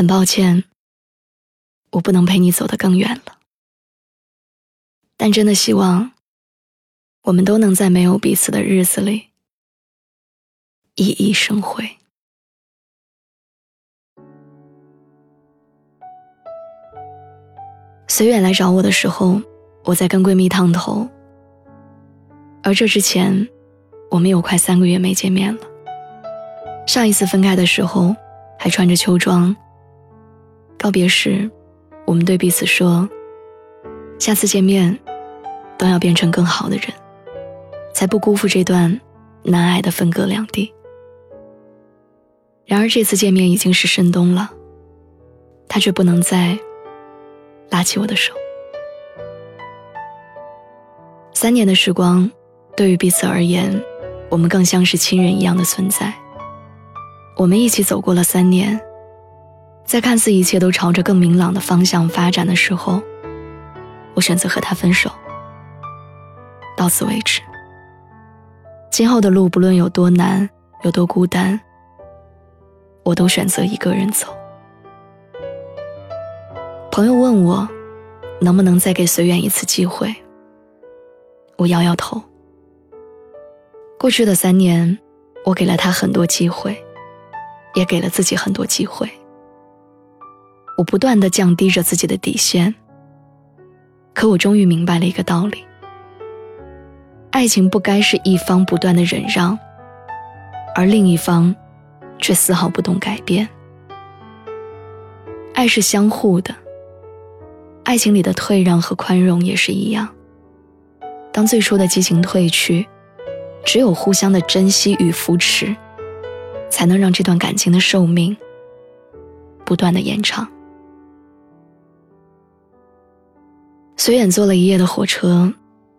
很抱歉，我不能陪你走得更远了。但真的希望，我们都能在没有彼此的日子里，熠熠生辉。随远来找我的时候，我在跟闺蜜烫头，而这之前，我们有快三个月没见面了。上一次分开的时候，还穿着秋装。告别时，我们对彼此说：“下次见面，都要变成更好的人，才不辜负这段难挨的分隔两地。”然而这次见面已经是深冬了，他却不能再拉起我的手。三年的时光，对于彼此而言，我们更像是亲人一样的存在。我们一起走过了三年，在看似一切都朝着更明朗的方向发展的时候，我选择和他分手。到此为止。今后的路不论有多难，有多孤单，我都选择一个人走。朋友问我，能不能再给随缘一次机会？我摇摇头。过去的三年，我给了他很多机会。也给了自己很多机会。我不断的降低着自己的底线，可我终于明白了一个道理：爱情不该是一方不断的忍让，而另一方却丝毫不懂改变。爱是相互的，爱情里的退让和宽容也是一样。当最初的激情褪去，只有互相的珍惜与扶持。才能让这段感情的寿命不断的延长。随远坐了一夜的火车，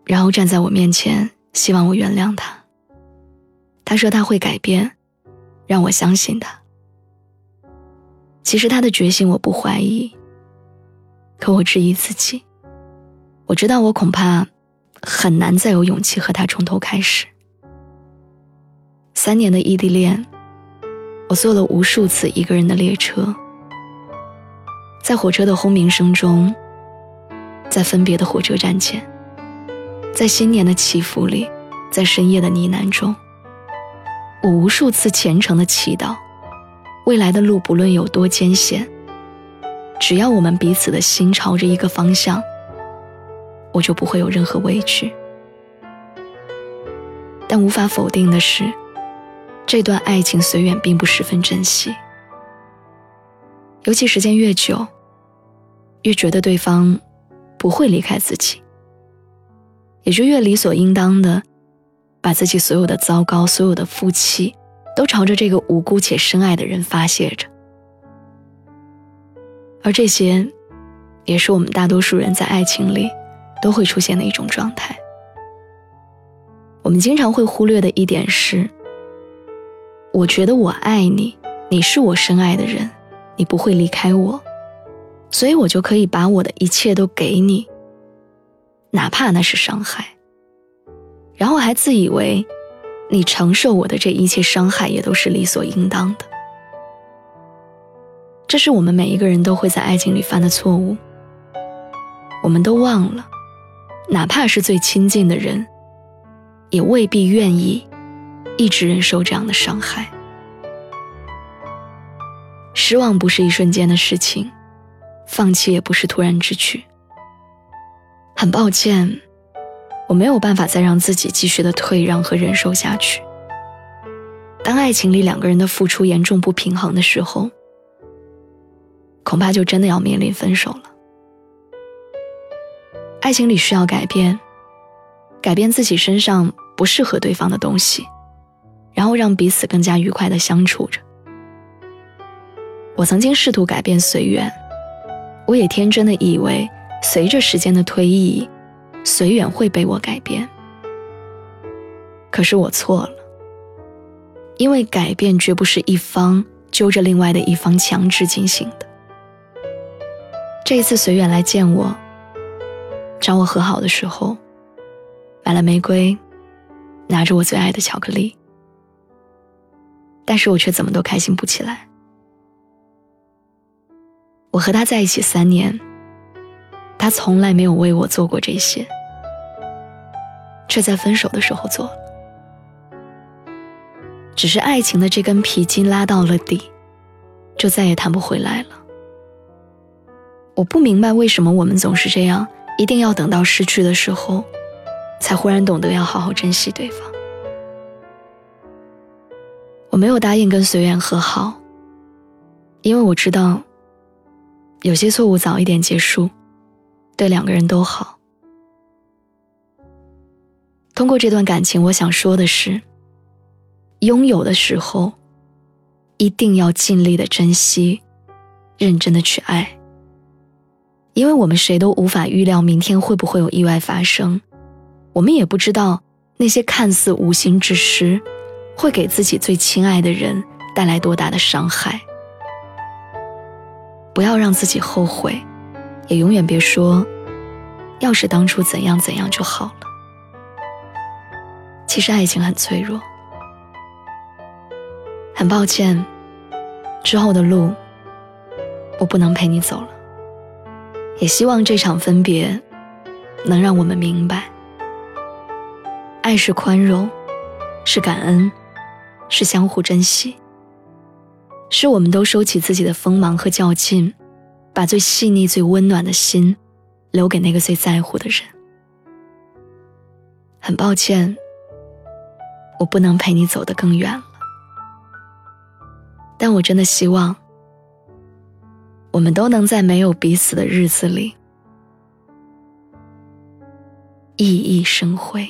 然后站在我面前，希望我原谅他。他说他会改变，让我相信他。其实他的决心我不怀疑，可我质疑自己。我知道我恐怕很难再有勇气和他从头开始。三年的异地恋。我坐了无数次一个人的列车，在火车的轰鸣声中，在分别的火车站前，在新年的祈福里，在深夜的呢喃中，我无数次虔诚的祈祷，未来的路不论有多艰险，只要我们彼此的心朝着一个方向，我就不会有任何畏惧。但无法否定的是。这段爱情随远并不十分珍惜，尤其时间越久，越觉得对方不会离开自己，也就越理所应当的把自己所有的糟糕、所有的负气，都朝着这个无辜且深爱的人发泄着。而这些，也是我们大多数人在爱情里都会出现的一种状态。我们经常会忽略的一点是。我觉得我爱你，你是我深爱的人，你不会离开我，所以我就可以把我的一切都给你，哪怕那是伤害。然后还自以为，你承受我的这一切伤害也都是理所应当的。这是我们每一个人都会在爱情里犯的错误。我们都忘了，哪怕是最亲近的人，也未必愿意。一直忍受这样的伤害，失望不是一瞬间的事情，放弃也不是突然之举。很抱歉，我没有办法再让自己继续的退让和忍受下去。当爱情里两个人的付出严重不平衡的时候，恐怕就真的要面临分手了。爱情里需要改变，改变自己身上不适合对方的东西。然后让彼此更加愉快的相处着。我曾经试图改变随缘，我也天真的以为随着时间的推移，随缘会被我改变。可是我错了，因为改变绝不是一方揪着另外的一方强制进行的。这一次随缘来见我，找我和好的时候，买了玫瑰，拿着我最爱的巧克力。但是我却怎么都开心不起来。我和他在一起三年，他从来没有为我做过这些，却在分手的时候做了。只是爱情的这根皮筋拉到了底，就再也弹不回来了。我不明白为什么我们总是这样，一定要等到失去的时候，才忽然懂得要好好珍惜对方。我没有答应跟随缘和好，因为我知道，有些错误早一点结束，对两个人都好。通过这段感情，我想说的是。拥有的时候，一定要尽力的珍惜，认真的去爱。因为我们谁都无法预料明天会不会有意外发生，我们也不知道那些看似无心之失，会给自己最亲爱的人带来多大的伤害。不要让自己后悔，也永远别说，要是当初怎样怎样就好了。其实爱情很脆弱。很抱歉，之后的路我不能陪你走了。也希望这场分别能让我们明白，爱是宽容，是感恩，是相互珍惜，是我们都收起自己的锋芒和较劲，把最细腻、最温暖的心留给那个最在乎的人。很抱歉，我不能陪你走得更远了。但我真的希望，我们都能在没有彼此的日子里，熠熠生辉。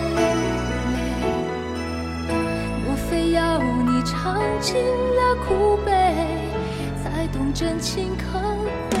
尝尽了苦悲，才懂真情可贵。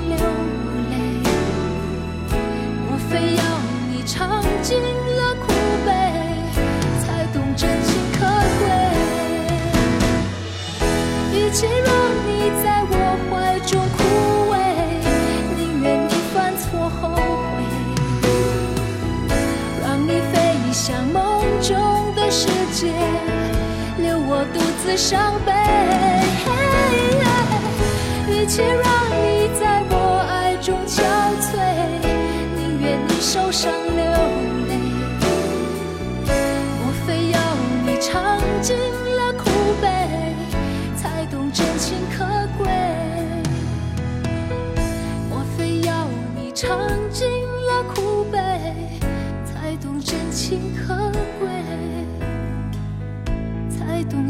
界，留我独自伤悲。与其让你在我爱中憔悴，宁愿你受伤流泪。我非要你尝尽了苦悲，才懂真情可贵。我非要你尝尽了苦悲，才懂真情可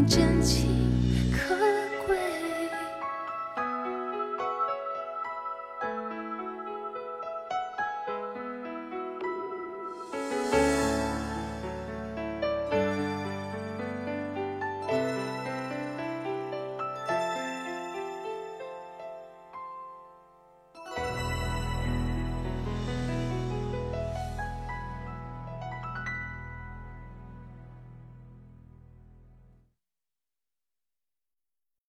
真情。